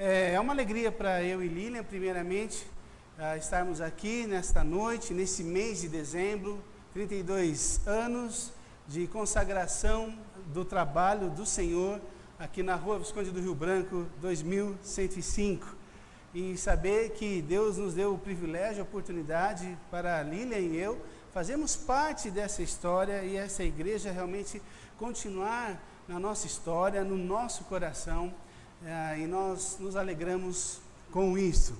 É, é uma alegria para eu e Lilian, primeiramente, uh, estarmos aqui nesta noite, nesse mês de dezembro, 32 anos de consagração do trabalho do Senhor aqui na Rua Visconde do Rio Branco, 2105. E saber que Deus nos deu o privilégio, a oportunidade para Lilian e eu fazermos parte dessa história e essa igreja realmente continuar na nossa história, no nosso coração, e nós nos alegramos com isso.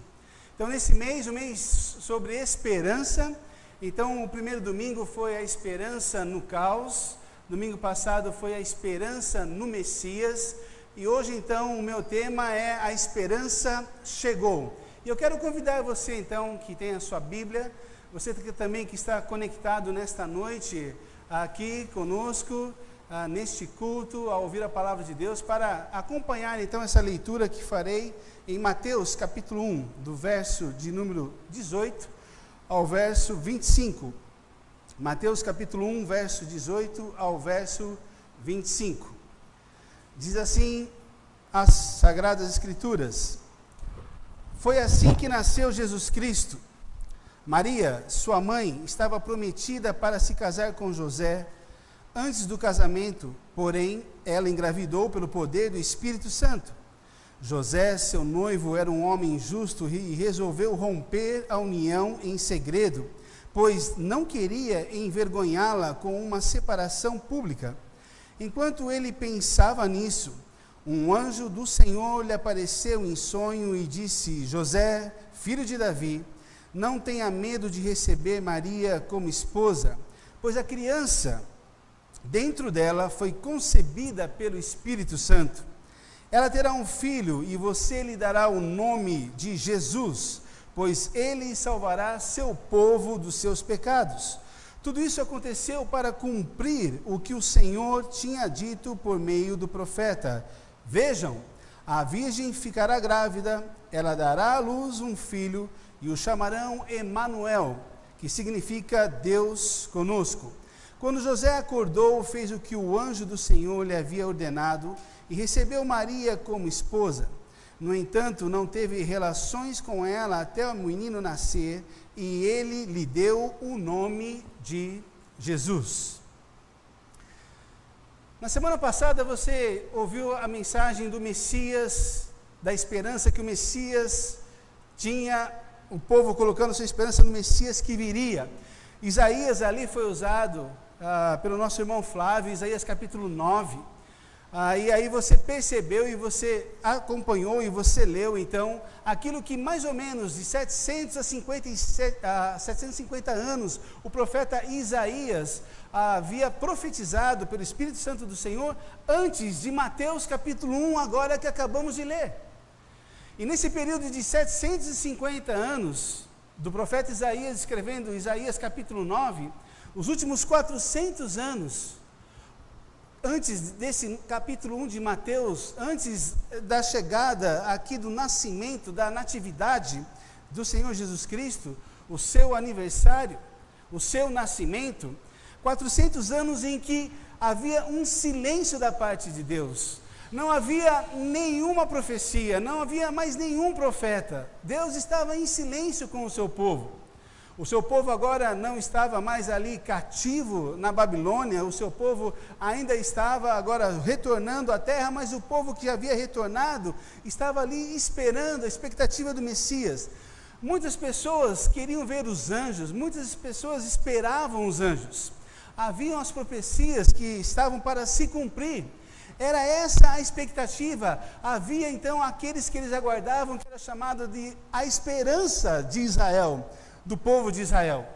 Então, nesse mês, o mês sobre esperança, então o primeiro domingo foi a esperança no caos, domingo passado foi a esperança no Messias, e hoje então o meu tema é a esperança chegou. E eu quero convidar você então que tem a sua Bíblia, você também que está conectado nesta noite aqui conosco, ah, neste culto, a ouvir a palavra de Deus, para acompanhar então essa leitura que farei em Mateus capítulo 1, do verso de número 18 ao verso 25. Mateus capítulo 1, verso 18 ao verso 25. Diz assim as Sagradas Escrituras: Foi assim que nasceu Jesus Cristo. Maria, sua mãe, estava prometida para se casar com José Antes do casamento, porém, ela engravidou pelo poder do Espírito Santo. José, seu noivo, era um homem justo e resolveu romper a união em segredo, pois não queria envergonhá-la com uma separação pública. Enquanto ele pensava nisso, um anjo do Senhor lhe apareceu em sonho e disse: José, filho de Davi, não tenha medo de receber Maria como esposa, pois a criança dentro dela foi concebida pelo Espírito Santo. Ela terá um filho e você lhe dará o nome de Jesus, pois ele salvará seu povo dos seus pecados. Tudo isso aconteceu para cumprir o que o Senhor tinha dito por meio do profeta. Vejam, a virgem ficará grávida, ela dará à luz um filho e o chamarão Emanuel, que significa Deus conosco. Quando José acordou, fez o que o anjo do Senhor lhe havia ordenado e recebeu Maria como esposa. No entanto, não teve relações com ela até o menino nascer, e ele lhe deu o nome de Jesus. Na semana passada você ouviu a mensagem do Messias, da esperança que o Messias tinha, o povo colocando sua esperança no Messias que viria. Isaías ali foi usado ah, pelo nosso irmão Flávio, Isaías capítulo 9. Ah, e aí você percebeu e você acompanhou e você leu, então, aquilo que mais ou menos de 757, a 750 anos o profeta Isaías havia profetizado pelo Espírito Santo do Senhor antes de Mateus capítulo 1, agora que acabamos de ler. E nesse período de 750 anos do profeta Isaías escrevendo Isaías capítulo 9, os últimos 400 anos, antes desse capítulo 1 de Mateus, antes da chegada aqui do nascimento, da natividade do Senhor Jesus Cristo, o seu aniversário, o seu nascimento, 400 anos em que havia um silêncio da parte de Deus. Não havia nenhuma profecia, não havia mais nenhum profeta. Deus estava em silêncio com o seu povo. O seu povo agora não estava mais ali cativo na Babilônia, o seu povo ainda estava agora retornando à terra, mas o povo que havia retornado estava ali esperando a expectativa do Messias. Muitas pessoas queriam ver os anjos, muitas pessoas esperavam os anjos. Haviam as profecias que estavam para se cumprir. Era essa a expectativa. Havia então aqueles que eles aguardavam, que era chamado de a esperança de Israel do povo de Israel.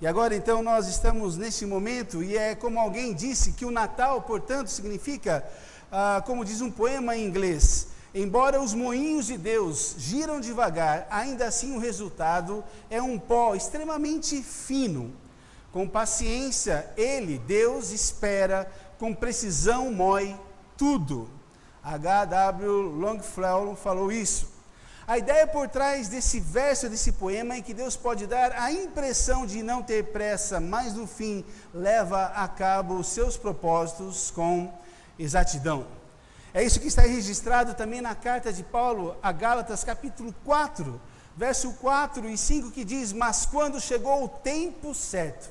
E agora então nós estamos neste momento, e é como alguém disse que o Natal, portanto, significa, ah, como diz um poema em inglês, embora os moinhos de Deus giram devagar, ainda assim o resultado é um pó extremamente fino. Com paciência, ele, Deus, espera, com precisão moe tudo. H.W. Longfellow falou isso. A ideia por trás desse verso, desse poema, é que Deus pode dar a impressão de não ter pressa, mas no fim leva a cabo os seus propósitos com exatidão. É isso que está registrado também na carta de Paulo a Gálatas, capítulo 4, verso 4 e 5, que diz: Mas quando chegou o tempo certo,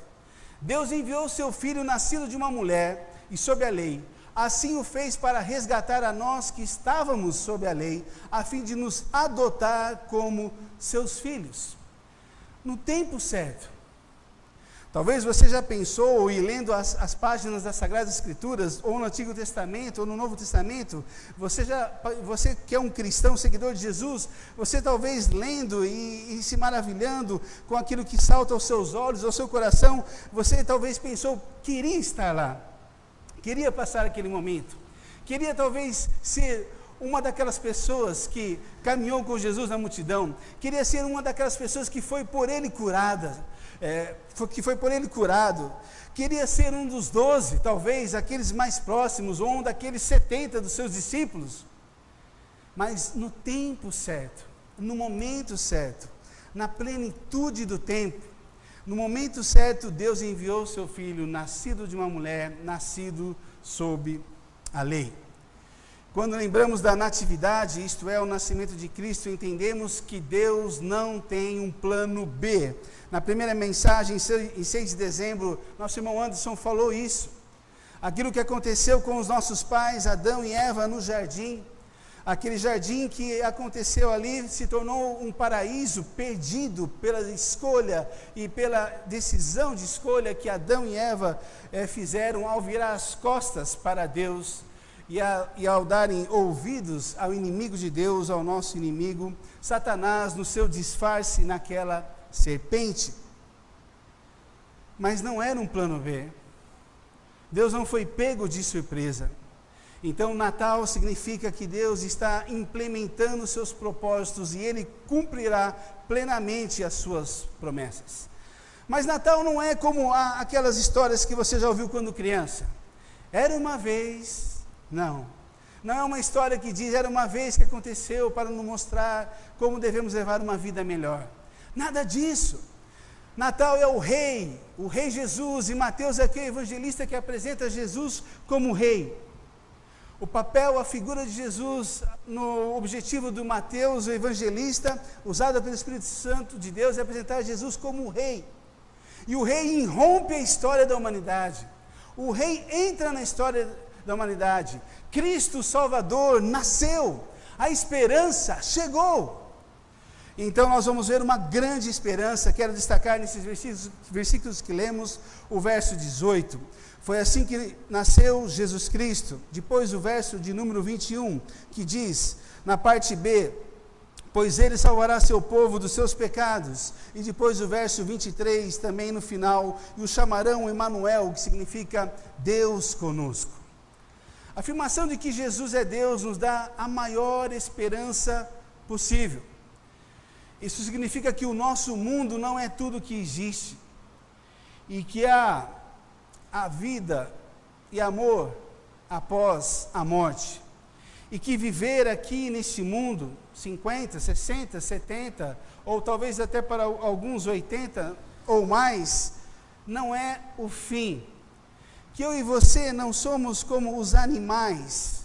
Deus enviou seu filho nascido de uma mulher e sob a lei. Assim o fez para resgatar a nós que estávamos sob a lei, a fim de nos adotar como seus filhos. No tempo certo, Talvez você já pensou, e lendo as, as, páginas das Sagradas Escrituras, ou no Antigo Testamento, ou no Novo Testamento, você, já, você que é um cristão, seguidor de Jesus, você talvez lendo e, e se maravilhando com aquilo que salta aos seus olhos, ao seu coração, você talvez pensou, queria estar lá, queria passar aquele momento, queria talvez ser uma daquelas pessoas que caminhou com Jesus na multidão, queria ser uma daquelas pessoas que foi por ele curada, é, que foi por ele curado. Queria ser um dos doze, talvez aqueles mais próximos, ou um daqueles setenta dos seus discípulos. Mas no tempo certo, no momento certo, na plenitude do tempo, no momento certo, Deus enviou seu filho, nascido de uma mulher, nascido sob a lei. Quando lembramos da natividade, isto é, o nascimento de Cristo, entendemos que Deus não tem um plano B. Na primeira mensagem, em 6 de dezembro, nosso irmão Anderson falou isso. Aquilo que aconteceu com os nossos pais, Adão e Eva, no jardim, aquele jardim que aconteceu ali se tornou um paraíso perdido pela escolha e pela decisão de escolha que Adão e Eva eh, fizeram ao virar as costas para Deus e, a, e ao darem ouvidos ao inimigo de Deus, ao nosso inimigo, Satanás, no seu disfarce naquela serpente. Mas não era um plano B. Deus não foi pego de surpresa. Então, Natal significa que Deus está implementando seus propósitos e Ele cumprirá plenamente as suas promessas. Mas Natal não é como aquelas histórias que você já ouviu quando criança. Era uma vez não. Não é uma história que diz era uma vez que aconteceu para nos mostrar como devemos levar uma vida melhor. Nada disso. Natal é o rei, o rei Jesus, e Mateus é aquele evangelista que apresenta Jesus como rei. O papel, a figura de Jesus, no objetivo do Mateus, o evangelista, usado pelo Espírito Santo de Deus, é apresentar Jesus como rei. E o rei irrompe a história da humanidade. O rei entra na história da humanidade. Cristo Salvador nasceu, a esperança chegou. Então nós vamos ver uma grande esperança. Quero destacar nesses versículos, versículos que lemos o verso 18. Foi assim que nasceu Jesus Cristo. Depois o verso de número 21, que diz, na parte B, pois ele salvará seu povo dos seus pecados. E depois o verso 23, também no final, e o chamarão Emanuel, que significa Deus conosco. A afirmação de que Jesus é Deus nos dá a maior esperança possível. Isso significa que o nosso mundo não é tudo que existe e que há a vida e amor após a morte. E que viver aqui neste mundo, 50, 60, 70, ou talvez até para alguns 80 ou mais, não é o fim que eu e você não somos como os animais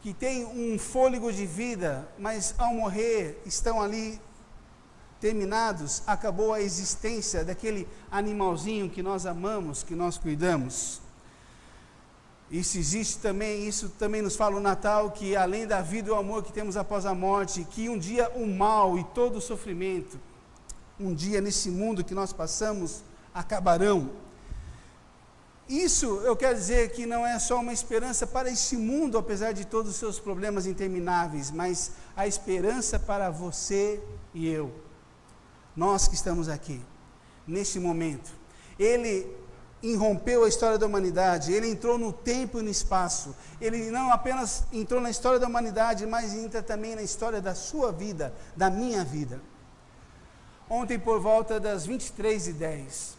que têm um fôlego de vida, mas ao morrer estão ali terminados, acabou a existência daquele animalzinho que nós amamos, que nós cuidamos. Isso existe também, isso também nos fala o Natal, que além da vida e o amor que temos após a morte, que um dia o mal e todo o sofrimento, um dia nesse mundo que nós passamos, acabarão. Isso eu quero dizer que não é só uma esperança para este mundo, apesar de todos os seus problemas intermináveis, mas a esperança para você e eu. Nós que estamos aqui, neste momento. Ele irrompeu a história da humanidade, ele entrou no tempo e no espaço. Ele não apenas entrou na história da humanidade, mas entra também na história da sua vida, da minha vida. Ontem, por volta das 23h10,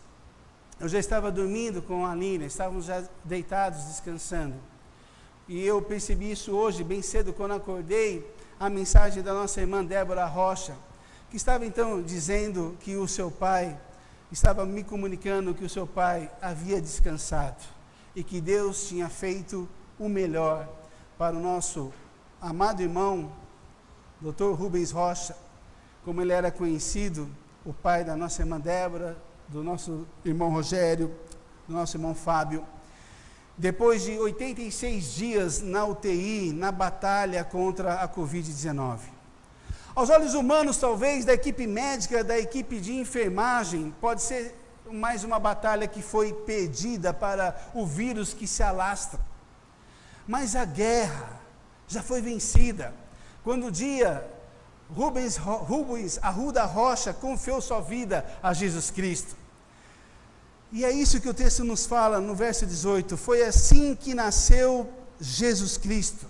eu já estava dormindo com a Aline, estávamos já deitados, descansando. E eu percebi isso hoje, bem cedo, quando acordei, a mensagem da nossa irmã Débora Rocha, que estava então dizendo que o seu pai, estava me comunicando que o seu pai havia descansado e que Deus tinha feito o melhor para o nosso amado irmão, Dr. Rubens Rocha, como ele era conhecido, o pai da nossa irmã Débora, do nosso irmão Rogério, do nosso irmão Fábio, depois de 86 dias na UTI, na batalha contra a Covid-19. Aos olhos humanos, talvez, da equipe médica, da equipe de enfermagem, pode ser mais uma batalha que foi perdida para o vírus que se alastra. Mas a guerra já foi vencida. Quando o dia Rubens, Rubens Arruda Rocha confiou sua vida a Jesus Cristo. E é isso que o texto nos fala no verso 18: Foi assim que nasceu Jesus Cristo.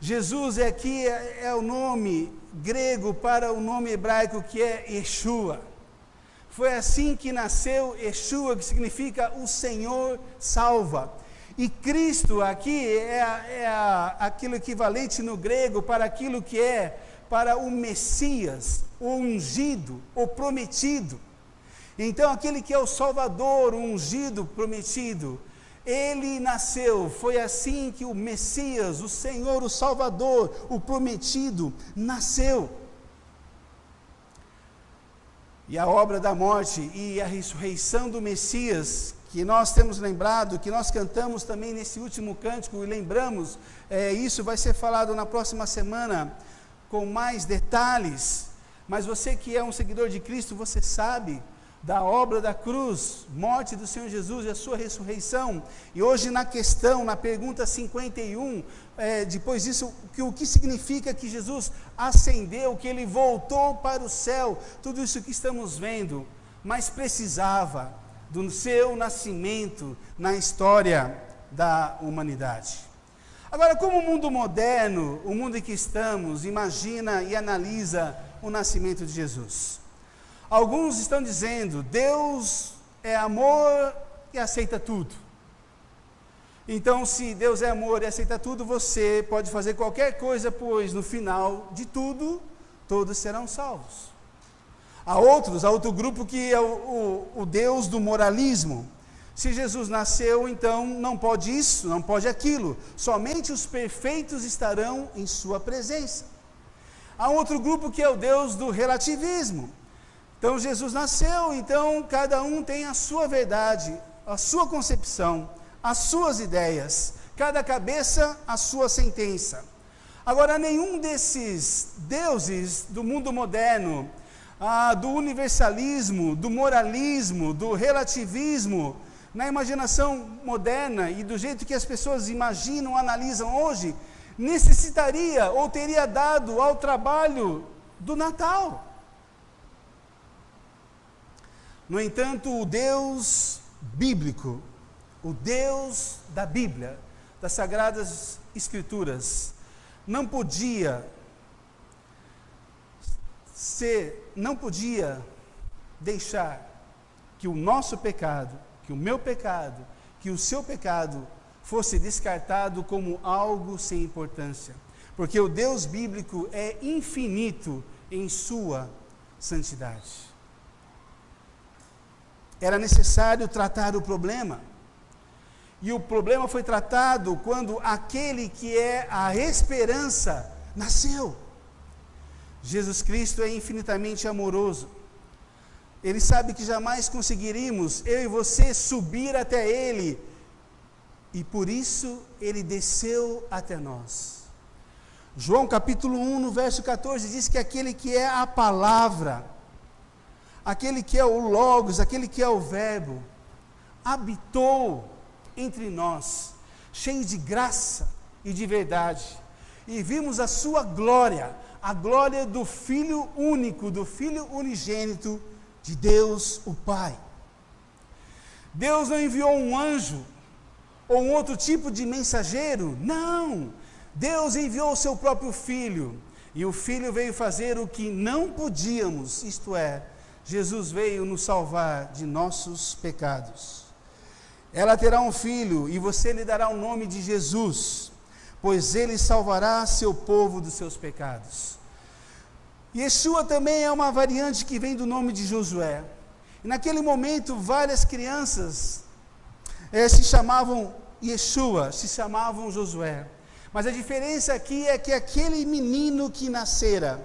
Jesus aqui é, é o nome grego para o nome hebraico que é Yeshua. Foi assim que nasceu Yeshua, que significa o Senhor salva. E Cristo aqui é, é aquilo equivalente no grego para aquilo que é para o Messias, o ungido, o prometido. Então, aquele que é o Salvador, o ungido, prometido, ele nasceu. Foi assim que o Messias, o Senhor, o Salvador, o prometido, nasceu. E a obra da morte e a ressurreição do Messias, que nós temos lembrado, que nós cantamos também nesse último cântico e lembramos, é, isso vai ser falado na próxima semana com mais detalhes. Mas você que é um seguidor de Cristo, você sabe da obra da cruz, morte do Senhor Jesus e a sua ressurreição. E hoje na questão, na pergunta 51, é, depois disso, que, o que significa que Jesus ascendeu, que ele voltou para o céu, tudo isso que estamos vendo, mas precisava do seu nascimento na história da humanidade. Agora, como o mundo moderno, o mundo em que estamos, imagina e analisa o nascimento de Jesus? Alguns estão dizendo, Deus é amor e aceita tudo. Então, se Deus é amor e aceita tudo, você pode fazer qualquer coisa, pois no final de tudo, todos serão salvos. Há outros, há outro grupo que é o, o, o Deus do moralismo. Se Jesus nasceu, então não pode isso, não pode aquilo. Somente os perfeitos estarão em sua presença. Há outro grupo que é o Deus do relativismo. Então Jesus nasceu, então cada um tem a sua verdade, a sua concepção as suas ideias, cada cabeça a sua sentença. Agora, nenhum desses deuses do mundo moderno, ah, do universalismo, do moralismo, do relativismo, na imaginação moderna e do jeito que as pessoas imaginam, analisam hoje, necessitaria ou teria dado ao trabalho do Natal. No entanto, o Deus bíblico, o Deus da Bíblia, das Sagradas Escrituras, não podia ser, não podia deixar que o nosso pecado, que o meu pecado, que o seu pecado fosse descartado como algo sem importância. Porque o Deus bíblico é infinito em sua santidade. Era necessário tratar o problema. E o problema foi tratado quando aquele que é a esperança nasceu. Jesus Cristo é infinitamente amoroso. Ele sabe que jamais conseguiríamos, eu e você, subir até Ele. E por isso ele desceu até nós. João capítulo 1, no verso 14, diz que aquele que é a palavra, aquele que é o Logos, aquele que é o Verbo, habitou entre nós, cheio de graça e de verdade. E vimos a sua glória, a glória do Filho único, do Filho unigênito de Deus, o Pai. Deus não enviou um anjo ou um outro tipo de mensageiro, não. Deus enviou o seu próprio Filho, e o Filho veio fazer o que não podíamos, isto é, Jesus veio nos salvar de nossos pecados. Ela terá um filho e você lhe dará o nome de Jesus, pois ele salvará seu povo dos seus pecados. Yeshua também é uma variante que vem do nome de Josué. E naquele momento, várias crianças eh, se chamavam Yeshua, se chamavam Josué. Mas a diferença aqui é que aquele menino que nascera,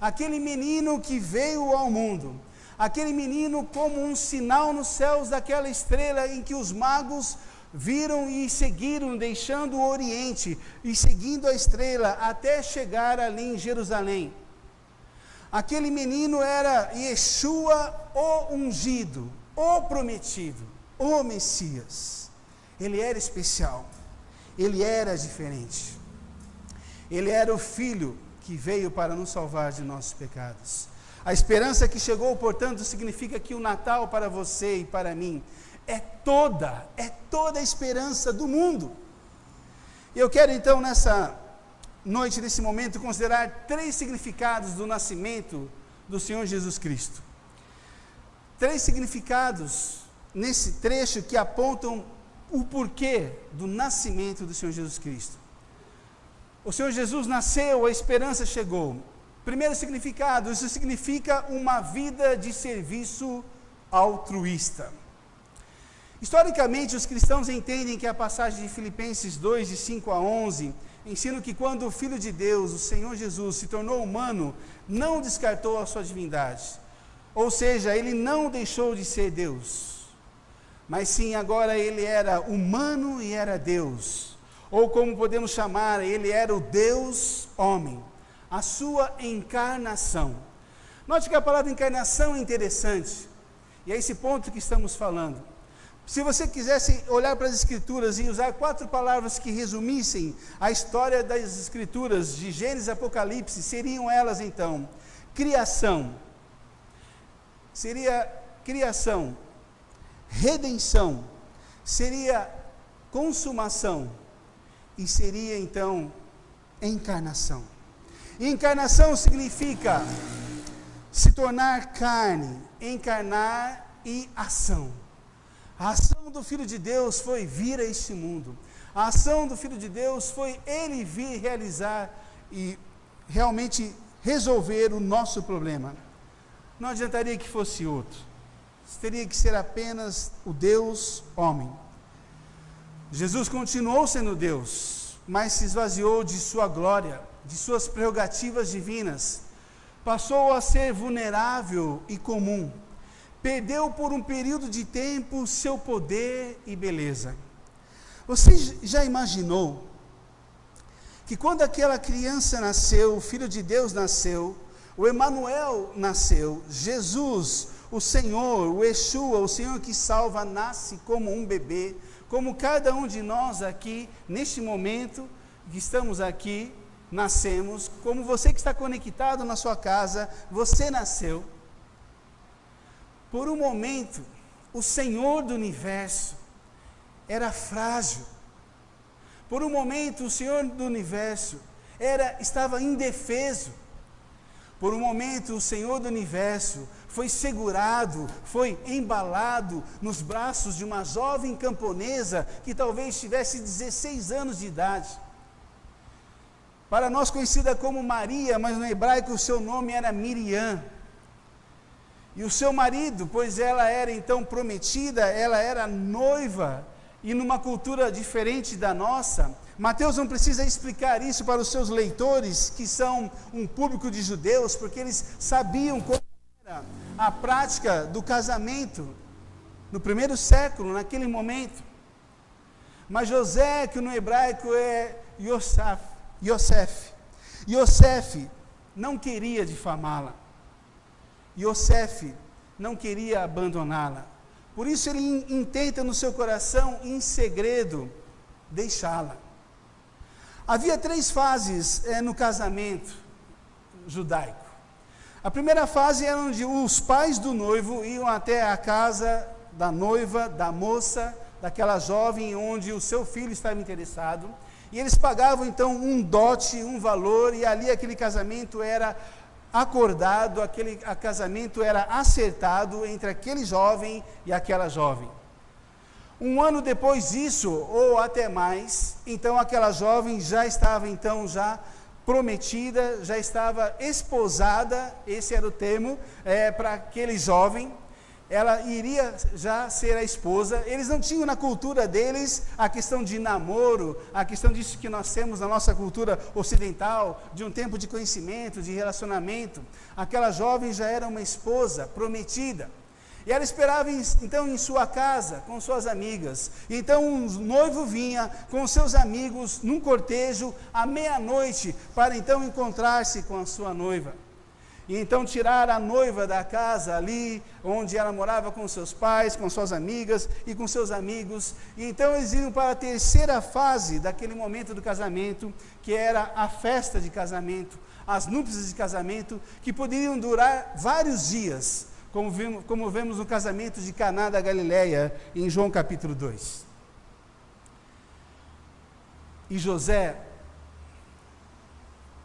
aquele menino que veio ao mundo, aquele menino como um sinal nos céus daquela estrela em que os magos viram e seguiram, deixando o Oriente e seguindo a estrela até chegar ali em Jerusalém. Aquele menino era Yeshua, o ungido, o prometido, o Messias. Ele era especial, ele era diferente. Ele era o filho que veio para nos salvar de nossos pecados. A esperança que chegou, portanto, significa que o Natal para você e para mim é toda, é toda a esperança do mundo. Eu quero então nessa noite, nesse momento, considerar três significados do nascimento do Senhor Jesus Cristo. Três significados nesse trecho que apontam o porquê do nascimento do Senhor Jesus Cristo. O Senhor Jesus nasceu, a esperança chegou. Primeiro significado, isso significa uma vida de serviço altruísta. Historicamente, os cristãos entendem que a passagem de Filipenses 2, de 5 a 11, ensina que quando o Filho de Deus, o Senhor Jesus, se tornou humano, não descartou a sua divindade. Ou seja, ele não deixou de ser Deus. Mas sim, agora ele era humano e era Deus. Ou como podemos chamar, ele era o Deus homem. A sua encarnação. Note que a palavra encarnação é interessante. E é esse ponto que estamos falando. Se você quisesse olhar para as Escrituras e usar quatro palavras que resumissem a história das Escrituras, de Gênesis e Apocalipse, seriam elas então: criação, seria criação, redenção, seria consumação e seria então encarnação. Encarnação significa se tornar carne, encarnar e ação. A ação do Filho de Deus foi vir a este mundo. A ação do Filho de Deus foi ele vir realizar e realmente resolver o nosso problema. Não adiantaria que fosse outro. Teria que ser apenas o Deus homem. Jesus continuou sendo Deus, mas se esvaziou de sua glória, de suas prerrogativas divinas. Passou a ser vulnerável e comum perdeu por um período de tempo seu poder e beleza. Você já imaginou que quando aquela criança nasceu, o filho de Deus nasceu, o Emanuel nasceu, Jesus, o Senhor, o Yeshua, o Senhor que salva, nasce como um bebê, como cada um de nós aqui, neste momento que estamos aqui, nascemos, como você que está conectado na sua casa, você nasceu. Por um momento, o Senhor do universo era frágil. Por um momento, o Senhor do universo era estava indefeso. Por um momento, o Senhor do universo foi segurado, foi embalado nos braços de uma jovem camponesa que talvez tivesse 16 anos de idade. Para nós conhecida como Maria, mas no hebraico o seu nome era Miriam. E o seu marido, pois ela era então prometida, ela era noiva, e numa cultura diferente da nossa, Mateus não precisa explicar isso para os seus leitores, que são um público de judeus, porque eles sabiam como era a prática do casamento no primeiro século, naquele momento. Mas José, que no hebraico é Yosef, Yosef, Yosef não queria difamá-la. Yosef não queria abandoná-la. Por isso ele intenta no seu coração, em segredo, deixá-la. Havia três fases é, no casamento judaico. A primeira fase era onde os pais do noivo iam até a casa da noiva, da moça, daquela jovem onde o seu filho estava interessado, e eles pagavam então um dote, um valor, e ali aquele casamento era acordado, aquele casamento era acertado entre aquele jovem e aquela jovem. Um ano depois disso, ou até mais, então aquela jovem já estava então já prometida, já estava esposada, esse era o termo, é, para aquele jovem, ela iria já ser a esposa. Eles não tinham na cultura deles a questão de namoro, a questão disso que nós temos na nossa cultura ocidental, de um tempo de conhecimento, de relacionamento. Aquela jovem já era uma esposa prometida. E ela esperava então em sua casa com suas amigas. Então um noivo vinha com seus amigos num cortejo à meia-noite para então encontrar-se com a sua noiva. E então tirar a noiva da casa ali, onde ela morava com seus pais, com suas amigas e com seus amigos. E então eles iam para a terceira fase daquele momento do casamento, que era a festa de casamento, as núpcias de casamento, que poderiam durar vários dias, como vemos, como vemos no casamento de Caná da Galileia, em João capítulo 2. E José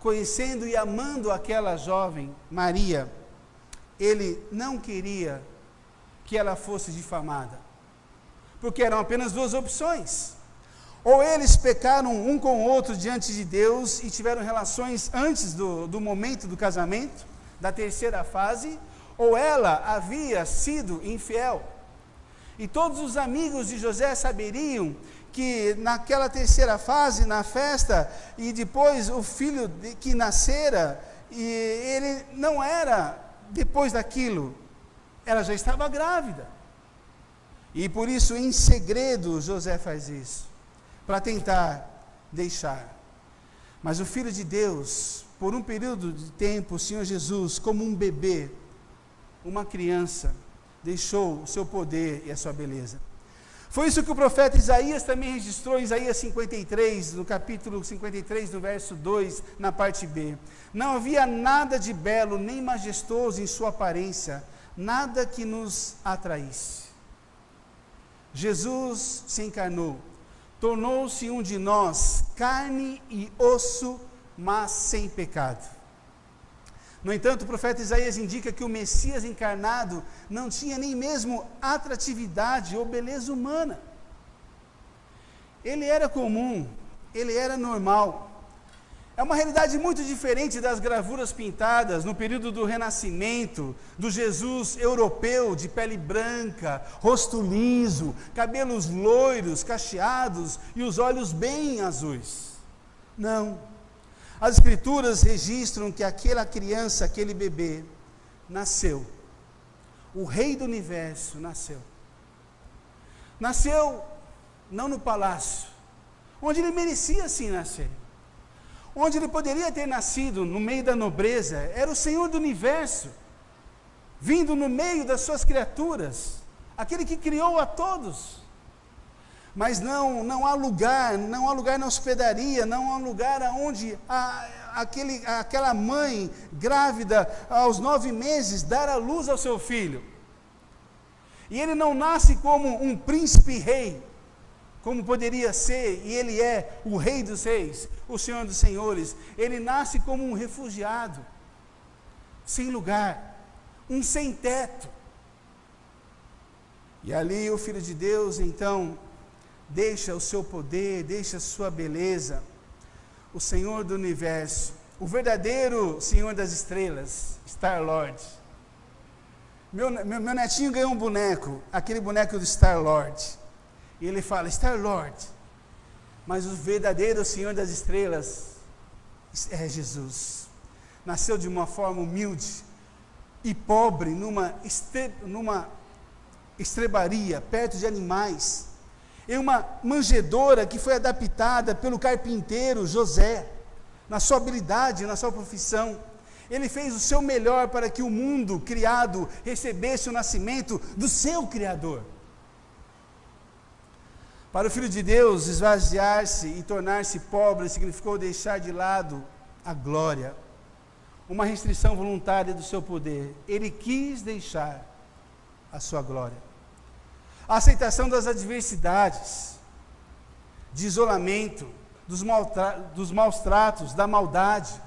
conhecendo e amando aquela jovem, Maria, ele não queria que ela fosse difamada. Porque eram apenas duas opções. Ou eles pecaram um com o outro diante de Deus e tiveram relações antes do, do momento do casamento, da terceira fase, ou ela havia sido infiel. E todos os amigos de José saberiam que naquela terceira fase, na festa, e depois o filho de, que nascera, e ele não era depois daquilo, ela já estava grávida. E por isso, em segredo, José faz isso, para tentar deixar. Mas o Filho de Deus, por um período de tempo, o Senhor Jesus, como um bebê, uma criança, deixou o seu poder e a sua beleza. Foi isso que o profeta Isaías também registrou em Isaías 53, no capítulo 53, no verso 2, na parte B. Não havia nada de belo nem majestoso em sua aparência, nada que nos atraísse. Jesus se encarnou, tornou-se um de nós, carne e osso, mas sem pecado. No entanto, o profeta Isaías indica que o Messias encarnado não tinha nem mesmo atratividade ou beleza humana. Ele era comum, ele era normal. É uma realidade muito diferente das gravuras pintadas no período do Renascimento, do Jesus europeu de pele branca, rosto liso, cabelos loiros, cacheados e os olhos bem azuis. Não. As Escrituras registram que aquela criança, aquele bebê, nasceu. O Rei do universo nasceu. Nasceu não no palácio, onde ele merecia sim nascer. Onde ele poderia ter nascido, no meio da nobreza, era o Senhor do universo, vindo no meio das suas criaturas, aquele que criou a todos mas não, não há lugar, não há lugar na hospedaria, não há lugar aonde a, aquele, aquela mãe grávida aos nove meses dar a luz ao seu filho. E ele não nasce como um príncipe rei, como poderia ser, e ele é o rei dos reis, o senhor dos senhores. Ele nasce como um refugiado, sem lugar, um sem teto. E ali o filho de Deus, então, deixa o seu poder, deixa a sua beleza. O Senhor do universo, o verdadeiro Senhor das estrelas, Star Lord. Meu, meu, meu netinho ganhou um boneco, aquele boneco do Star Lord. E ele fala: Star Lord. Mas o verdadeiro Senhor das estrelas é Jesus. Nasceu de uma forma humilde e pobre, numa, estre, numa estrebaria, perto de animais em uma manjedoura que foi adaptada pelo carpinteiro José, na sua habilidade, na sua profissão. Ele fez o seu melhor para que o mundo criado recebesse o nascimento do seu Criador. Para o Filho de Deus, esvaziar-se e tornar-se pobre significou deixar de lado a glória, uma restrição voluntária do seu poder. Ele quis deixar a sua glória a aceitação das adversidades, de isolamento, dos, dos maus tratos, da maldade,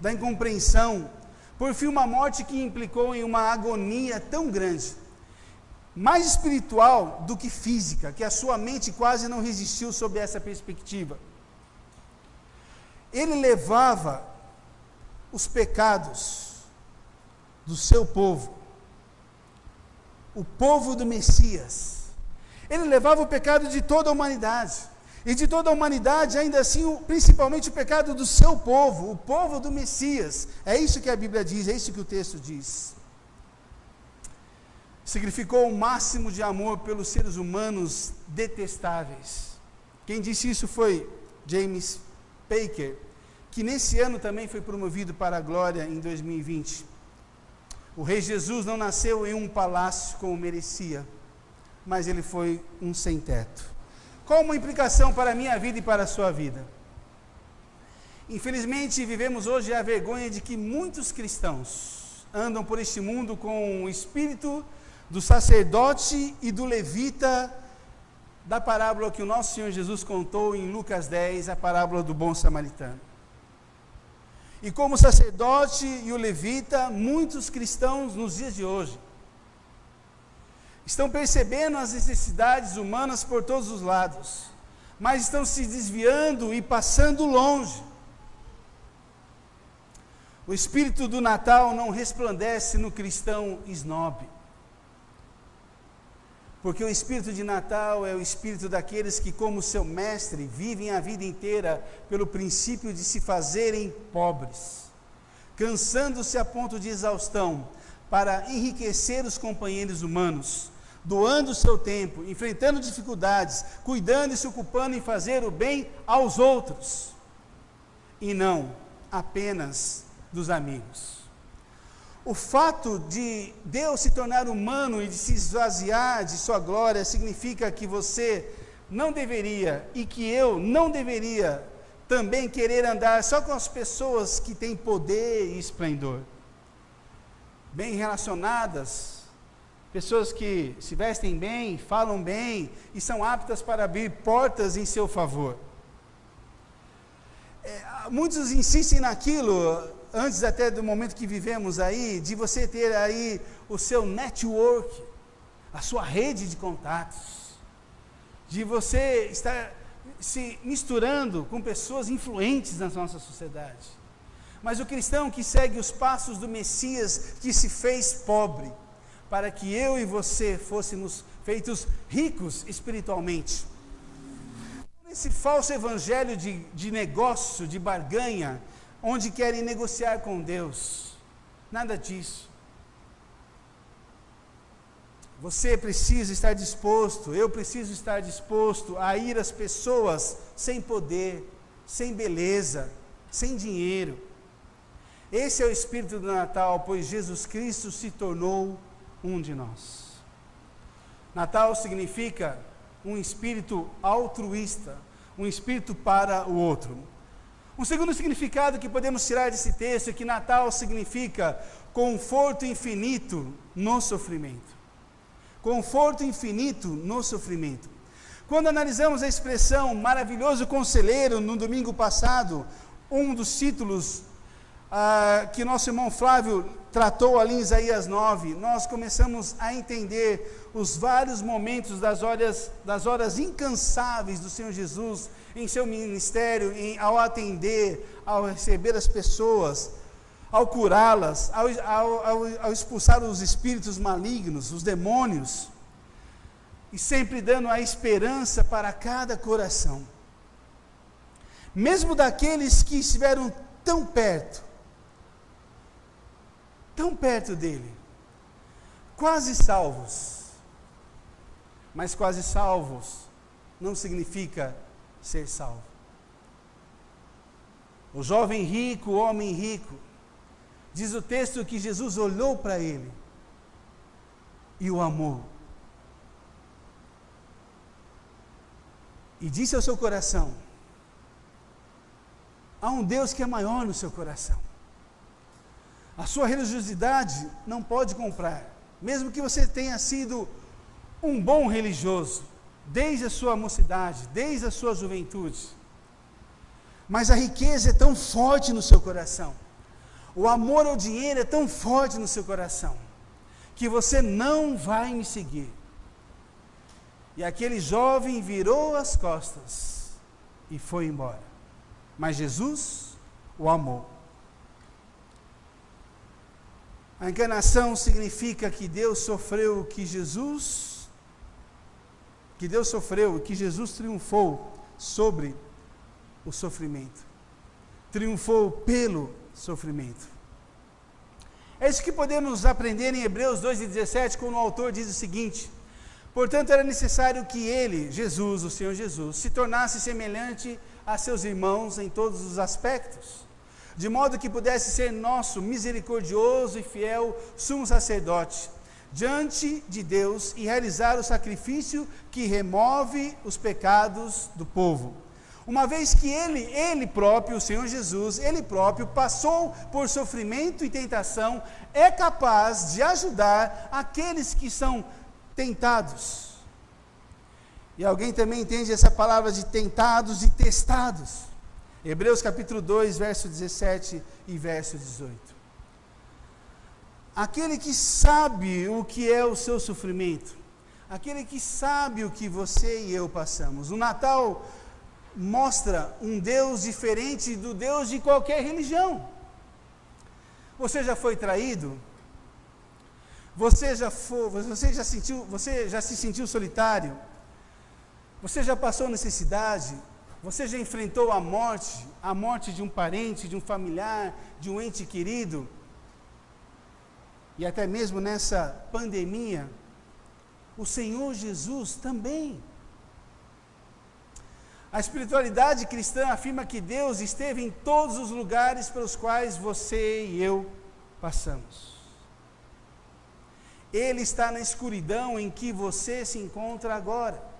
da incompreensão, por fim, uma morte que implicou em uma agonia tão grande, mais espiritual do que física, que a sua mente quase não resistiu sob essa perspectiva. Ele levava os pecados do seu povo o povo do Messias. Ele levava o pecado de toda a humanidade. E de toda a humanidade, ainda assim, principalmente o pecado do seu povo, o povo do Messias. É isso que a Bíblia diz, é isso que o texto diz. Significou o máximo de amor pelos seres humanos detestáveis. Quem disse isso foi James Baker, que nesse ano também foi promovido para a glória em 2020. O rei Jesus não nasceu em um palácio como merecia, mas ele foi um sem-teto. Qual uma implicação para a minha vida e para a sua vida? Infelizmente, vivemos hoje a vergonha de que muitos cristãos andam por este mundo com o espírito do sacerdote e do levita da parábola que o nosso Senhor Jesus contou em Lucas 10, a parábola do bom samaritano. E como sacerdote e o levita, muitos cristãos nos dias de hoje estão percebendo as necessidades humanas por todos os lados, mas estão se desviando e passando longe. O espírito do Natal não resplandece no cristão esnobe. Porque o espírito de Natal é o espírito daqueles que, como seu mestre, vivem a vida inteira pelo princípio de se fazerem pobres, cansando-se a ponto de exaustão para enriquecer os companheiros humanos, doando seu tempo, enfrentando dificuldades, cuidando e se ocupando em fazer o bem aos outros, e não apenas dos amigos. O fato de Deus se tornar humano e de se esvaziar de sua glória significa que você não deveria e que eu não deveria também querer andar só com as pessoas que têm poder e esplendor. Bem relacionadas, pessoas que se vestem bem, falam bem e são aptas para abrir portas em seu favor. É, muitos insistem naquilo, antes até do momento que vivemos aí, de você ter aí o seu network, a sua rede de contatos, de você estar se misturando com pessoas influentes na nossa sociedade. Mas o cristão que segue os passos do Messias, que se fez pobre, para que eu e você fôssemos feitos ricos espiritualmente. Esse falso evangelho de, de negócio, de barganha, onde querem negociar com Deus. Nada disso. Você precisa estar disposto, eu preciso estar disposto a ir às pessoas sem poder, sem beleza, sem dinheiro. Esse é o espírito do Natal, pois Jesus Cristo se tornou um de nós. Natal significa um espírito altruísta, um espírito para o outro. Um segundo significado que podemos tirar desse texto é que Natal significa conforto infinito no sofrimento. Conforto infinito no sofrimento. Quando analisamos a expressão maravilhoso conselheiro no domingo passado, um dos títulos ah, que nosso irmão Flávio tratou ali em Isaías 9, nós começamos a entender os vários momentos das horas, das horas incansáveis do Senhor Jesus em seu ministério, em, ao atender, ao receber as pessoas, ao curá-las, ao, ao, ao, expulsar os espíritos malignos, os demônios, e sempre dando a esperança para cada coração, mesmo daqueles que estiveram tão perto, tão perto dele, quase salvos, mas quase salvos não significa ser salvo. O jovem rico, o homem rico, diz o texto que Jesus olhou para ele e o amou. E disse ao seu coração: há um Deus que é maior no seu coração. A sua religiosidade não pode comprar, mesmo que você tenha sido um bom religioso, desde a sua mocidade, desde a sua juventude. Mas a riqueza é tão forte no seu coração, o amor ao dinheiro é tão forte no seu coração, que você não vai me seguir. E aquele jovem virou as costas e foi embora. Mas Jesus o amou. A encarnação significa que Deus sofreu o que Jesus, que Deus sofreu, que Jesus triunfou sobre o sofrimento. Triunfou pelo sofrimento. É isso que podemos aprender em Hebreus 2,17, quando o autor diz o seguinte: Portanto, era necessário que ele, Jesus, o Senhor Jesus, se tornasse semelhante a seus irmãos em todos os aspectos de modo que pudesse ser nosso misericordioso e fiel sumo sacerdote diante de Deus e realizar o sacrifício que remove os pecados do povo. Uma vez que ele, ele próprio, o Senhor Jesus, ele próprio passou por sofrimento e tentação, é capaz de ajudar aqueles que são tentados. E alguém também entende essa palavra de tentados e testados. Hebreus capítulo 2, verso 17 e verso 18. Aquele que sabe o que é o seu sofrimento, aquele que sabe o que você e eu passamos. O Natal mostra um Deus diferente do Deus de qualquer religião. Você já foi traído? Você já foi, você já sentiu, você já se sentiu solitário? Você já passou necessidade? Você já enfrentou a morte, a morte de um parente, de um familiar, de um ente querido? E até mesmo nessa pandemia, o Senhor Jesus também. A espiritualidade cristã afirma que Deus esteve em todos os lugares pelos quais você e eu passamos. Ele está na escuridão em que você se encontra agora.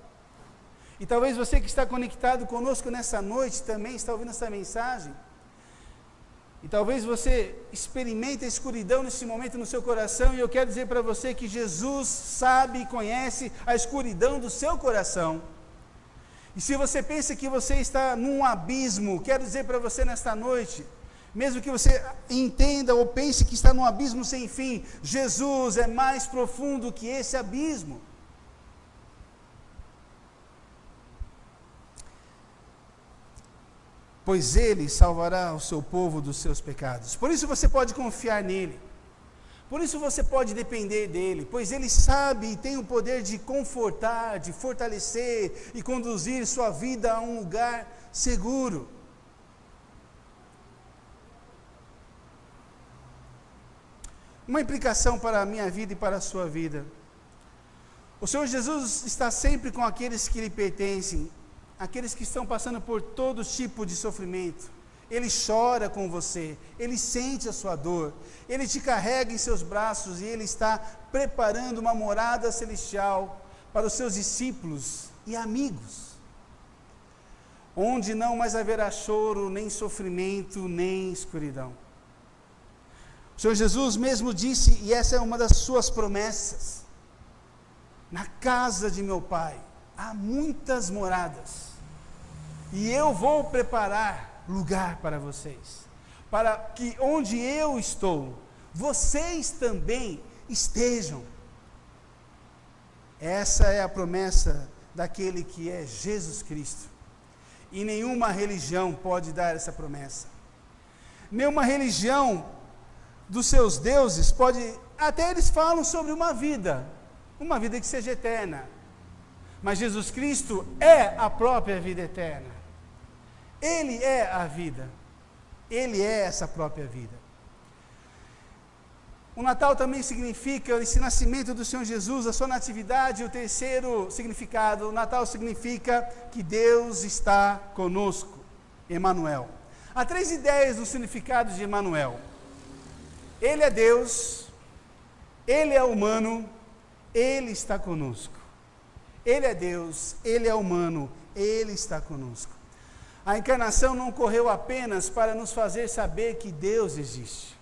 E talvez você que está conectado conosco nessa noite também está ouvindo essa mensagem. E talvez você experimente a escuridão nesse momento no seu coração, e eu quero dizer para você que Jesus sabe e conhece a escuridão do seu coração. E se você pensa que você está num abismo, quero dizer para você nesta noite, mesmo que você entenda ou pense que está num abismo sem fim, Jesus é mais profundo que esse abismo. Pois ele salvará o seu povo dos seus pecados. Por isso você pode confiar nele. Por isso você pode depender dele, pois ele sabe e tem o poder de confortar, de fortalecer e conduzir sua vida a um lugar seguro. Uma implicação para a minha vida e para a sua vida. O Senhor Jesus está sempre com aqueles que lhe pertencem, aqueles que estão passando por todo tipo de sofrimento. Ele chora com você, ele sente a sua dor, ele te carrega em seus braços e ele está preparando uma morada celestial para os seus discípulos e amigos, onde não mais haverá choro, nem sofrimento, nem escuridão. O Senhor Jesus mesmo disse, e essa é uma das suas promessas: na casa de meu Pai há muitas moradas e eu vou preparar lugar para vocês, para que onde eu estou, vocês também estejam. Essa é a promessa daquele que é Jesus Cristo. E nenhuma religião pode dar essa promessa. Nenhuma religião dos seus deuses pode. Até eles falam sobre uma vida, uma vida que seja eterna. Mas Jesus Cristo é a própria vida eterna. Ele é a vida. Ele é essa própria vida. O Natal também significa esse nascimento do Senhor Jesus, a sua natividade. O terceiro significado, o Natal significa que Deus está conosco, Emmanuel. Há três ideias do significado de Emmanuel. Ele é Deus, ele é humano, ele está conosco. Ele é Deus, ele é humano, ele está conosco. A encarnação não ocorreu apenas para nos fazer saber que Deus existe.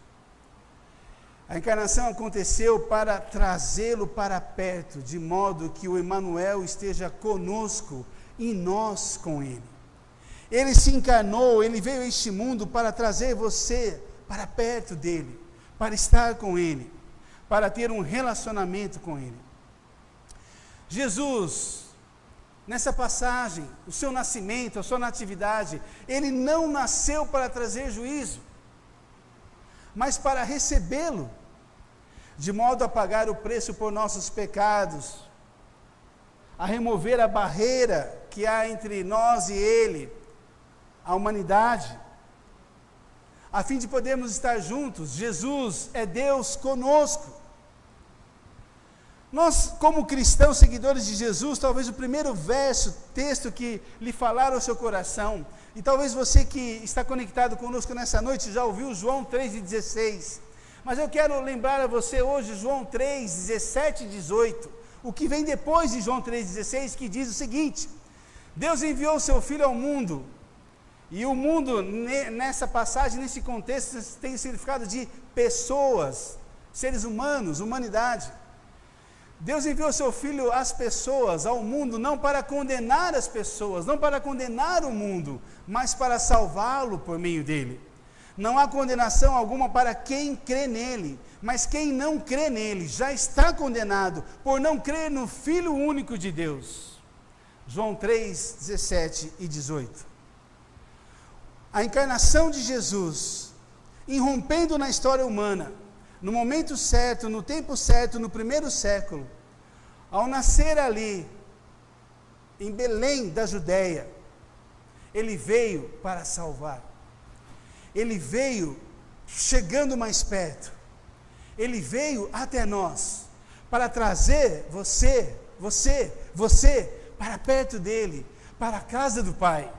A encarnação aconteceu para trazê-lo para perto, de modo que o Emmanuel esteja conosco e nós com ele. Ele se encarnou, ele veio a este mundo para trazer você para perto dele, para estar com ele, para ter um relacionamento com ele. Jesus nessa passagem, o seu nascimento, a sua natividade, ele não nasceu para trazer juízo, mas para recebê-lo de modo a pagar o preço por nossos pecados, a remover a barreira que há entre nós e Ele, a humanidade, a fim de podermos estar juntos. Jesus é Deus conosco. Nós, como cristãos, seguidores de Jesus, talvez o primeiro verso, texto que lhe falar ao seu coração, e talvez você que está conectado conosco nessa noite já ouviu João 3,16. Mas eu quero lembrar a você hoje João 3, 17 e 18, o que vem depois de João 3,16, que diz o seguinte: Deus enviou seu Filho ao mundo, e o mundo, nessa passagem, nesse contexto, tem o significado de pessoas, seres humanos, humanidade. Deus enviou seu Filho às pessoas, ao mundo, não para condenar as pessoas, não para condenar o mundo, mas para salvá-lo por meio dele. Não há condenação alguma para quem crê nele, mas quem não crê nele já está condenado por não crer no Filho único de Deus. João 3, 17 e 18. A encarnação de Jesus, irrompendo na história humana, no momento certo, no tempo certo, no primeiro século, ao nascer ali, em Belém da Judéia, ele veio para salvar. Ele veio chegando mais perto. Ele veio até nós para trazer você, você, você para perto dele, para a casa do Pai,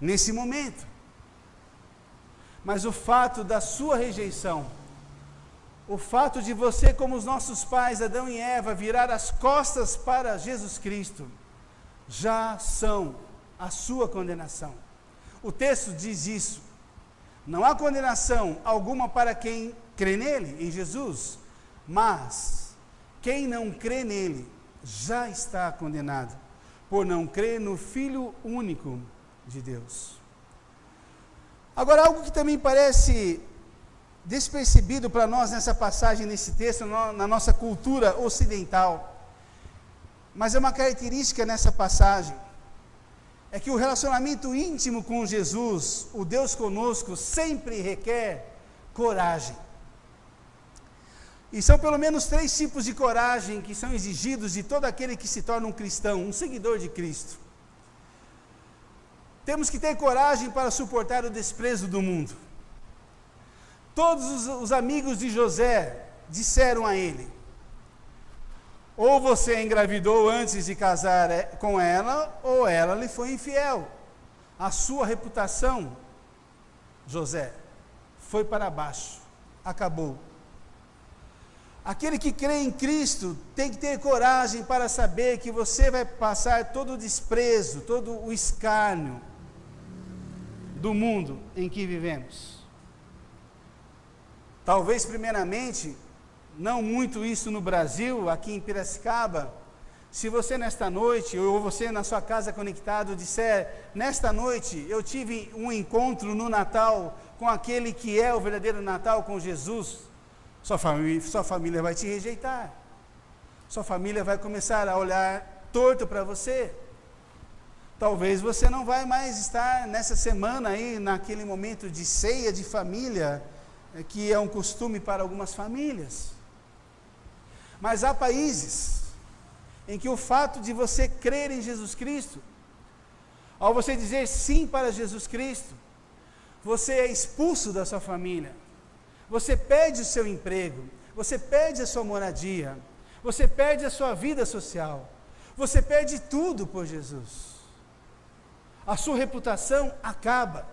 nesse momento. Mas o fato da sua rejeição, o fato de você, como os nossos pais, Adão e Eva, virar as costas para Jesus Cristo, já são a sua condenação. O texto diz isso. Não há condenação alguma para quem crê nele, em Jesus, mas quem não crê nele já está condenado, por não crer no Filho único de Deus. Agora, algo que também parece despercebido para nós nessa passagem, nesse texto, na nossa cultura ocidental. Mas é uma característica nessa passagem. É que o relacionamento íntimo com Jesus, o Deus conosco, sempre requer coragem. E são pelo menos três tipos de coragem que são exigidos de todo aquele que se torna um cristão, um seguidor de Cristo. Temos que ter coragem para suportar o desprezo do mundo. Todos os, os amigos de José disseram a ele: ou você engravidou antes de casar é, com ela, ou ela lhe foi infiel. A sua reputação, José, foi para baixo, acabou. Aquele que crê em Cristo tem que ter coragem para saber que você vai passar todo o desprezo, todo o escárnio do mundo em que vivemos. Talvez, primeiramente, não muito isso no Brasil, aqui em Piracicaba. Se você nesta noite, ou você na sua casa conectado, disser: Nesta noite eu tive um encontro no Natal com aquele que é o verdadeiro Natal, com Jesus, sua família, sua família vai te rejeitar. Sua família vai começar a olhar torto para você. Talvez você não vai mais estar nessa semana aí, naquele momento de ceia de família, que é um costume para algumas famílias. Mas há países em que o fato de você crer em Jesus Cristo, ao você dizer sim para Jesus Cristo, você é expulso da sua família, você perde o seu emprego, você perde a sua moradia, você perde a sua vida social, você perde tudo por Jesus. A sua reputação acaba.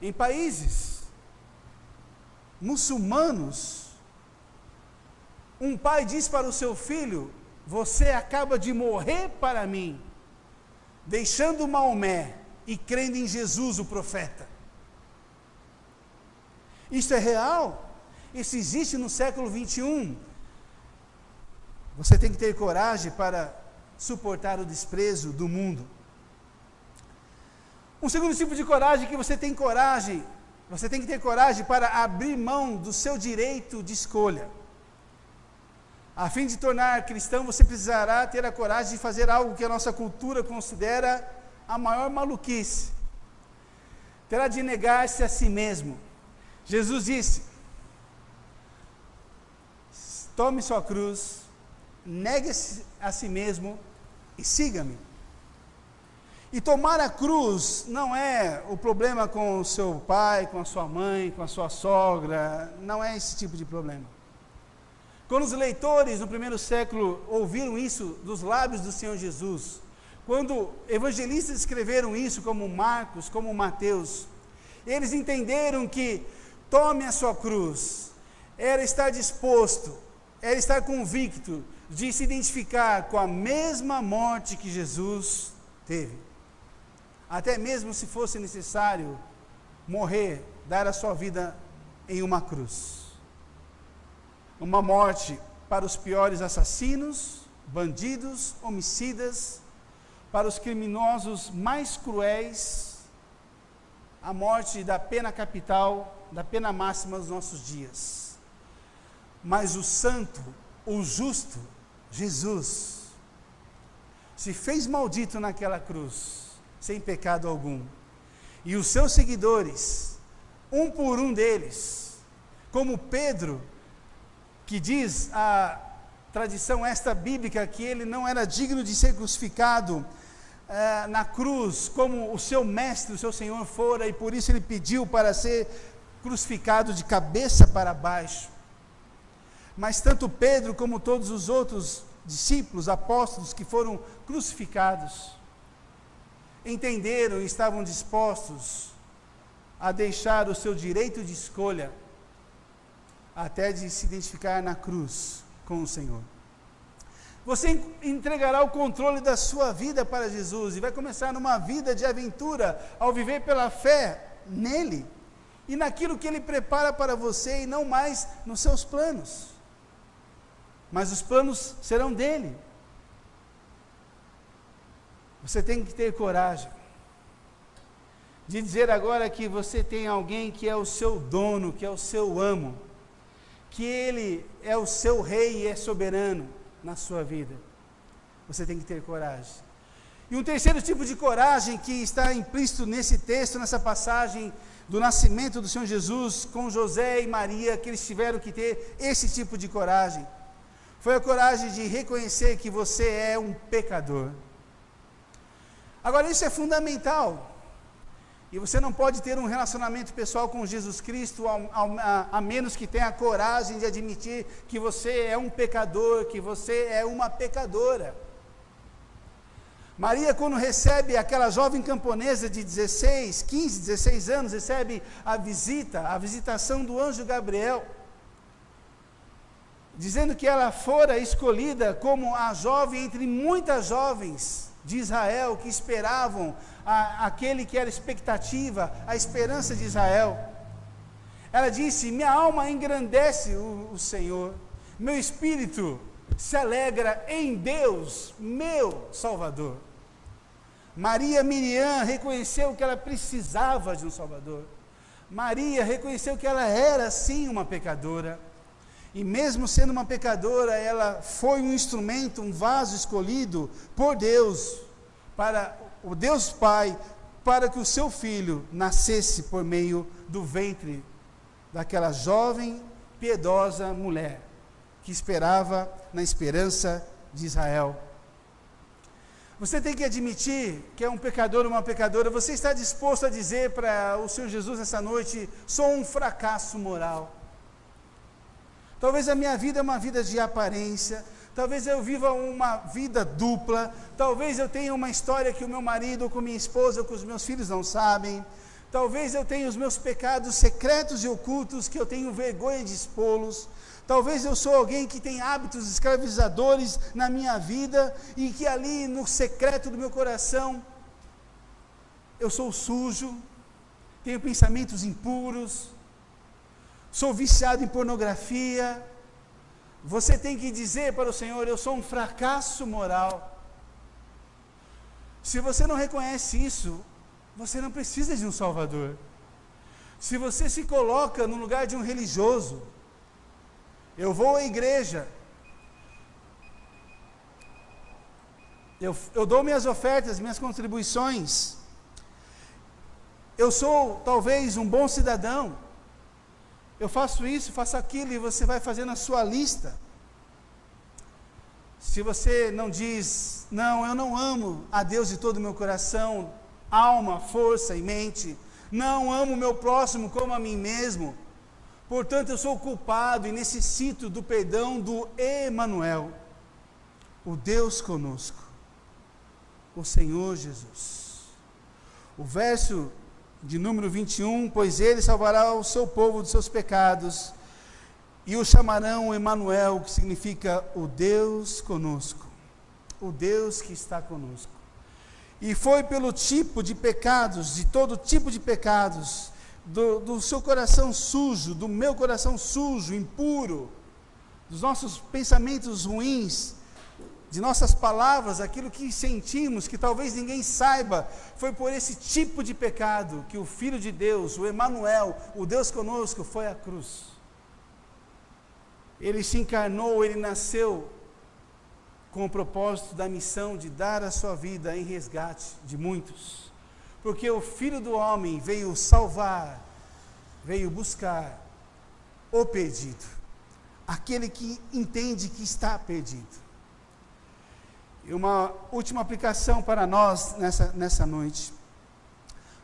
Em países muçulmanos, um pai diz para o seu filho: Você acaba de morrer para mim, deixando Maomé e crendo em Jesus, o profeta. Isso é real? Isso existe no século 21. Você tem que ter coragem para suportar o desprezo do mundo. Um segundo tipo de coragem que você tem coragem você tem que ter coragem para abrir mão do seu direito de escolha. A fim de tornar cristão, você precisará ter a coragem de fazer algo que a nossa cultura considera a maior maluquice. Terá de negar-se a si mesmo. Jesus disse: tome sua cruz, negue-se a si mesmo e siga-me. E tomar a cruz não é o problema com o seu pai, com a sua mãe, com a sua sogra, não é esse tipo de problema. Quando os leitores no primeiro século ouviram isso dos lábios do Senhor Jesus, quando evangelistas escreveram isso, como Marcos, como Mateus, eles entenderam que tome a sua cruz, era estar disposto, era estar convicto de se identificar com a mesma morte que Jesus teve. Até mesmo se fosse necessário morrer, dar a sua vida em uma cruz. Uma morte para os piores assassinos, bandidos, homicidas, para os criminosos mais cruéis, a morte da pena capital, da pena máxima dos nossos dias. Mas o santo, o justo, Jesus, se fez maldito naquela cruz, sem pecado algum. E os seus seguidores, um por um deles, como Pedro, que diz a tradição esta bíblica que ele não era digno de ser crucificado eh, na cruz, como o seu mestre, o seu Senhor fora, e por isso ele pediu para ser crucificado de cabeça para baixo. Mas tanto Pedro como todos os outros discípulos, apóstolos que foram crucificados, entenderam e estavam dispostos a deixar o seu direito de escolha até de se identificar na cruz com o Senhor. Você entregará o controle da sua vida para Jesus e vai começar numa vida de aventura ao viver pela fé nele e naquilo que ele prepara para você e não mais nos seus planos. Mas os planos serão dele. Você tem que ter coragem de dizer agora que você tem alguém que é o seu dono, que é o seu amo que Ele é o seu rei e é soberano na sua vida. Você tem que ter coragem. E um terceiro tipo de coragem que está implícito nesse texto, nessa passagem do nascimento do Senhor Jesus com José e Maria, que eles tiveram que ter esse tipo de coragem, foi a coragem de reconhecer que você é um pecador. Agora, isso é fundamental. E você não pode ter um relacionamento pessoal com Jesus Cristo a, a, a, menos que tenha a coragem de admitir que você é um pecador, que você é uma pecadora. Maria, quando recebe aquela jovem camponesa de 16, 15, 16 anos, recebe a visita, a visitação do anjo Gabriel, dizendo que ela fora escolhida como a jovem entre muitas jovens de Israel que esperavam a, aquele que era expectativa, a esperança de Israel. Ela disse: Minha alma engrandece o, o Senhor, meu espírito se alegra em Deus, meu Salvador. Maria Miriam reconheceu que ela precisava de um Salvador. Maria reconheceu que ela era sim uma pecadora. E mesmo sendo uma pecadora, ela foi um instrumento, um vaso escolhido por Deus para o Deus Pai para que o seu filho nascesse por meio do ventre daquela jovem, piedosa mulher que esperava na esperança de Israel. Você tem que admitir que é um pecador ou uma pecadora. Você está disposto a dizer para o Senhor Jesus essa noite: sou um fracasso moral. Talvez a minha vida é uma vida de aparência, talvez eu viva uma vida dupla, talvez eu tenha uma história que o meu marido, com minha esposa, com os meus filhos não sabem, talvez eu tenha os meus pecados secretos e ocultos que eu tenho vergonha de expô-los, talvez eu sou alguém que tem hábitos escravizadores na minha vida e que ali no secreto do meu coração eu sou sujo, tenho pensamentos impuros, sou viciado em pornografia, você tem que dizer para o Senhor: Eu sou um fracasso moral. Se você não reconhece isso, você não precisa de um Salvador. Se você se coloca no lugar de um religioso, eu vou à igreja, eu, eu dou minhas ofertas, minhas contribuições, eu sou talvez um bom cidadão, eu faço isso, faço aquilo, e você vai fazendo a sua lista. se você não diz, não, eu não amo a Deus de todo o meu coração, alma, força e mente, não amo o meu próximo como a mim mesmo, portanto eu sou culpado e necessito do perdão do Emanuel, o Deus conosco, o Senhor Jesus. O verso de número 21, pois ele salvará o seu povo dos seus pecados e o chamarão Emanuel, que significa o Deus conosco, o Deus que está conosco. E foi pelo tipo de pecados, de todo tipo de pecados, do, do seu coração sujo, do meu coração sujo, impuro, dos nossos pensamentos ruins, de nossas palavras, aquilo que sentimos, que talvez ninguém saiba, foi por esse tipo de pecado que o Filho de Deus, o Emanuel, o Deus conosco, foi à cruz. Ele se encarnou, ele nasceu com o propósito da missão de dar a sua vida em resgate de muitos. Porque o Filho do Homem veio salvar, veio buscar o perdido, aquele que entende que está perdido. E uma última aplicação para nós nessa, nessa noite.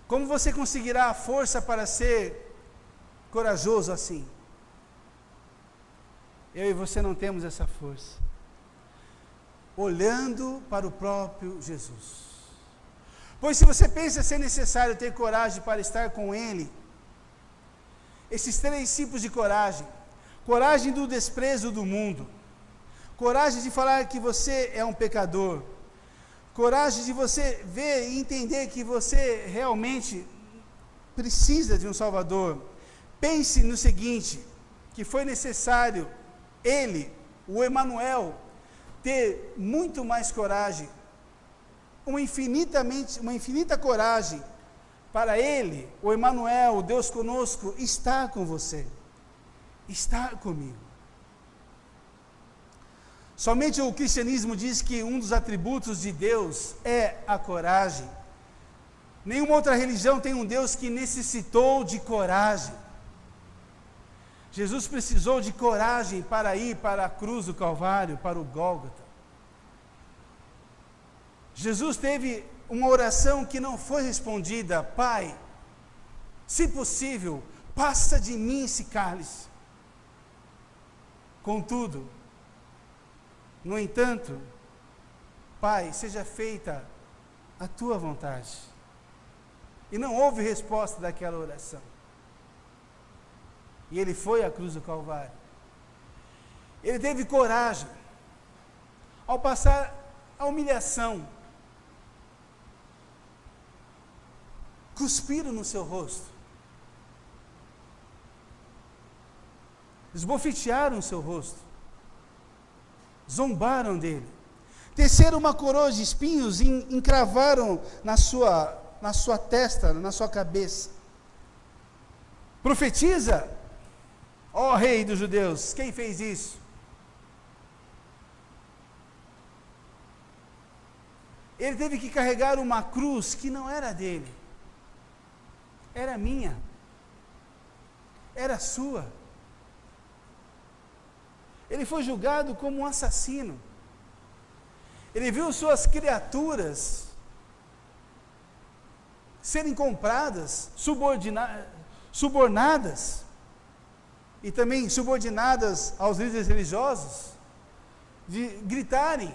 Como você conseguirá a força para ser corajoso assim? Eu e você não temos essa força. Olhando para o próprio Jesus. Pois se você pensa ser necessário ter coragem para estar com Ele, esses três tipos de coragem: coragem do desprezo do mundo, coragem de falar que você é um pecador, coragem de você ver e entender que você realmente precisa de um Salvador. Pense no seguinte: que foi necessário ele, o Emanuel, ter muito mais coragem, uma infinitamente, uma infinita coragem para ele, o Emanuel, o Deus conosco, estar com você, estar comigo. Somente o cristianismo diz que um dos atributos de Deus é a coragem. Nenhuma outra religião tem um Deus que necessitou de coragem. Jesus precisou de coragem para ir para a cruz do Calvário, para o Gólgota. Jesus teve uma oração que não foi respondida: Pai, se possível, passa de mim esse cálice. Contudo, no entanto, Pai, seja feita a tua vontade. E não houve resposta daquela oração. E ele foi à cruz do Calvário. Ele teve coragem. Ao passar a humilhação, cuspiram no seu rosto, esbofetearam o seu rosto, zombaram dele, teceram uma coroa de espinhos e encravaram na sua, na sua testa, na sua cabeça. Profetiza Ó oh, rei dos judeus, quem fez isso? Ele teve que carregar uma cruz que não era dele, era minha, era sua. Ele foi julgado como um assassino. Ele viu suas criaturas serem compradas, subornadas e também subordinadas aos líderes religiosos, de gritarem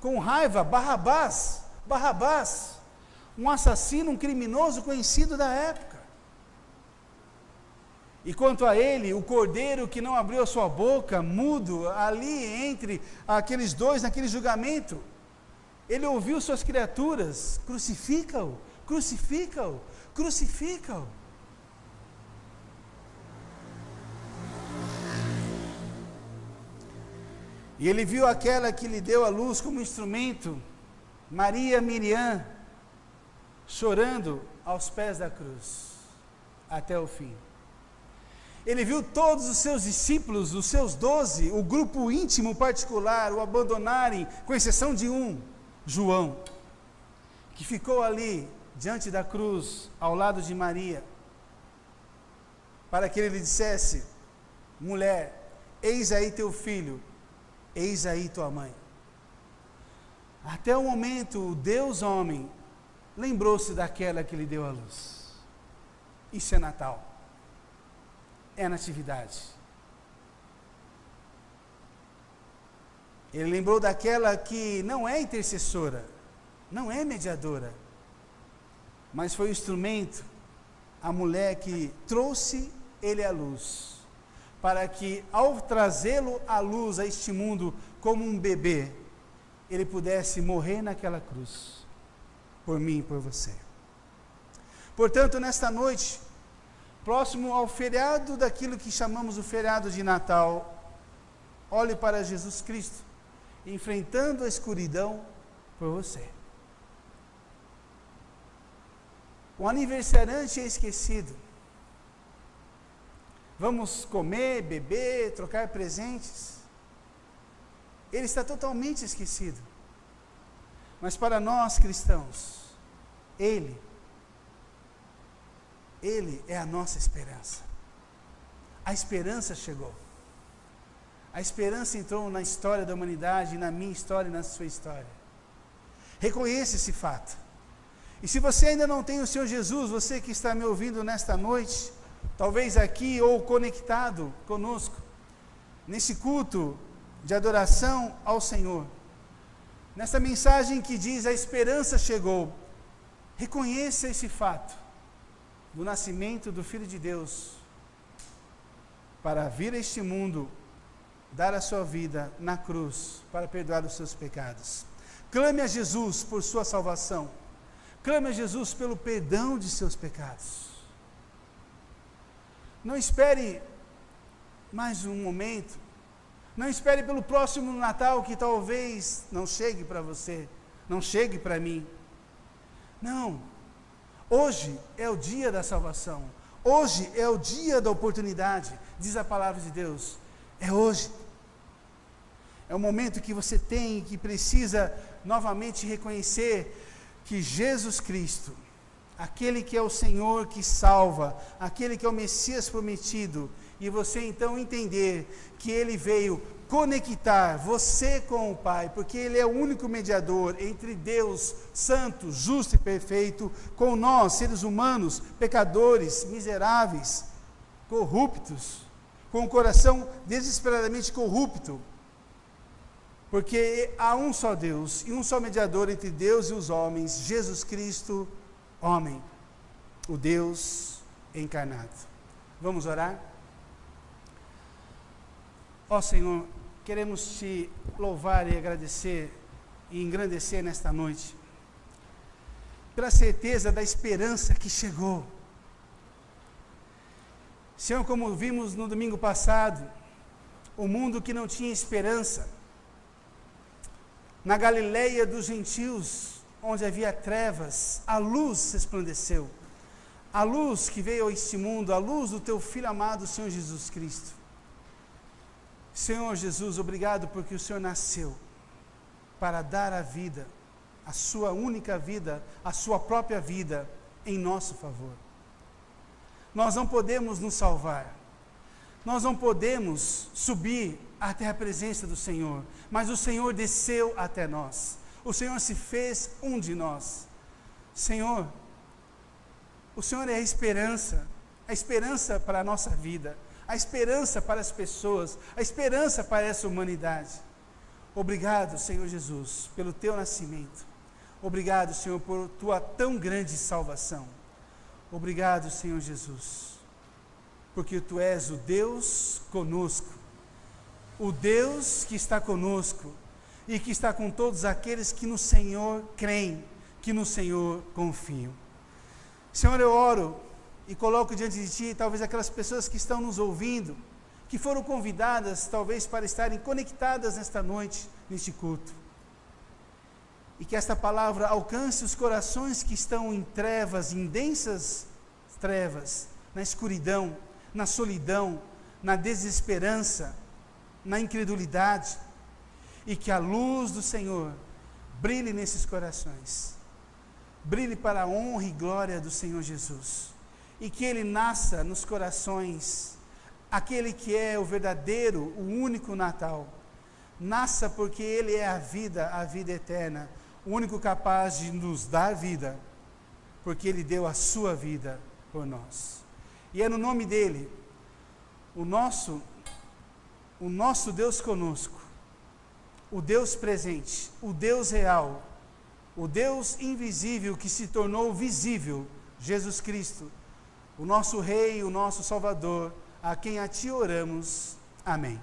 com raiva: Barrabás, Barrabás, um assassino, um criminoso conhecido da época. E quanto a ele, o cordeiro que não abriu a sua boca, mudo, ali entre aqueles dois, naquele julgamento, ele ouviu suas criaturas: crucifica-o, crucifica-o, crucifica-o. E ele viu aquela que lhe deu a luz como instrumento, Maria Miriam, chorando aos pés da cruz, até o fim. Ele viu todos os seus discípulos, os seus doze, o grupo íntimo particular, o abandonarem, com exceção de um, João, que ficou ali, diante da cruz, ao lado de Maria, para que ele lhe dissesse: mulher, eis aí teu filho, Eis aí tua mãe. Até o momento, o Deus homem lembrou-se daquela que lhe deu a luz. Isso é Natal. É a natividade. Ele lembrou daquela que não é intercessora, não é mediadora, mas foi o instrumento, a mulher que trouxe ele à luz, para que ao trazê-lo à luz a este mundo como um bebê, ele pudesse morrer naquela cruz, por mim e por você. Portanto, nesta noite, próximo ao feriado daquilo que chamamos o feriado de Natal, olhe para Jesus Cristo, enfrentando a escuridão por você. O aniversariante é esquecido. Vamos comer, beber, trocar presentes. Ele está totalmente esquecido. Mas para nós cristãos, Ele, Ele é a nossa esperança. A esperança chegou. A esperança entrou na história da humanidade, na minha história e na sua história. Reconheça esse fato. E se você ainda não tem o Senhor Jesus, você que está me ouvindo nesta noite, talvez aqui ou conectado conosco, nesse culto de adoração ao Senhor, nessa mensagem que diz a esperança chegou, reconheça esse fato do nascimento do Filho de Deus para vir a este mundo, dar a sua vida na cruz para perdoar os seus pecados. Clame a Jesus por sua salvação. Clame a Jesus pelo perdão de seus pecados. Não espere mais um momento. Não espere pelo próximo Natal que talvez não chegue para você, não chegue para mim. Não. Hoje é o dia da salvação. Hoje é o dia da oportunidade, diz a palavra de Deus. É hoje. É o momento que você tem, que precisa novamente reconhecer que Jesus Cristo, aquele que é o Senhor que salva, aquele que é o Messias prometido, e você então entender que ele veio conectar você com o Pai, porque ele é o único mediador entre Deus santo, justo e perfeito, com nós, seres humanos, pecadores, miseráveis, corruptos, com o coração desesperadamente corrupto, porque há um só Deus e um só mediador entre Deus e os homens, Jesus Cristo, homem, o Deus encarnado. Vamos orar? Ó oh, Senhor, queremos te louvar e agradecer e engrandecer nesta noite, pela certeza da esperança que chegou. Senhor, como vimos no domingo passado, o mundo que não tinha esperança, na Galileia dos gentios, onde havia trevas, a luz resplandeceu. A luz que veio a este mundo, a luz do teu filho amado, Senhor Jesus Cristo. Senhor Jesus, obrigado porque o Senhor nasceu para dar a vida, a sua única vida, a sua própria vida em nosso favor. Nós não podemos nos salvar. Nós não podemos subir até a presença do Senhor, mas o Senhor desceu até nós. O Senhor se fez um de nós. Senhor, o Senhor é a esperança, a esperança para a nossa vida, a esperança para as pessoas, a esperança para essa humanidade. Obrigado, Senhor Jesus, pelo teu nascimento. Obrigado, Senhor, por tua tão grande salvação. Obrigado, Senhor Jesus, porque tu és o Deus conosco o Deus que está conosco e que está com todos aqueles que no Senhor creem, que no Senhor confiam. Senhor, eu oro e coloco diante de Ti talvez aquelas pessoas que estão nos ouvindo, que foram convidadas talvez para estarem conectadas nesta noite, neste culto. E que esta palavra alcance os corações que estão em trevas, em densas trevas, na escuridão, na solidão, na desesperança, na incredulidade, e que a luz do Senhor brilhe nesses corações, brilhe para a honra e glória do Senhor Jesus, e que Ele nasça nos corações, aquele que é o verdadeiro, o único Natal, Nasça porque Ele é a vida, a vida eterna, o único capaz de nos dar vida, porque Ele deu a sua vida por nós. E é no nome dEle, o nosso, o nosso Deus conosco, o Deus presente, o Deus real, o Deus invisível que se tornou visível, Jesus Cristo, o nosso Rei, o nosso Salvador, a quem a Ti oramos. Amém.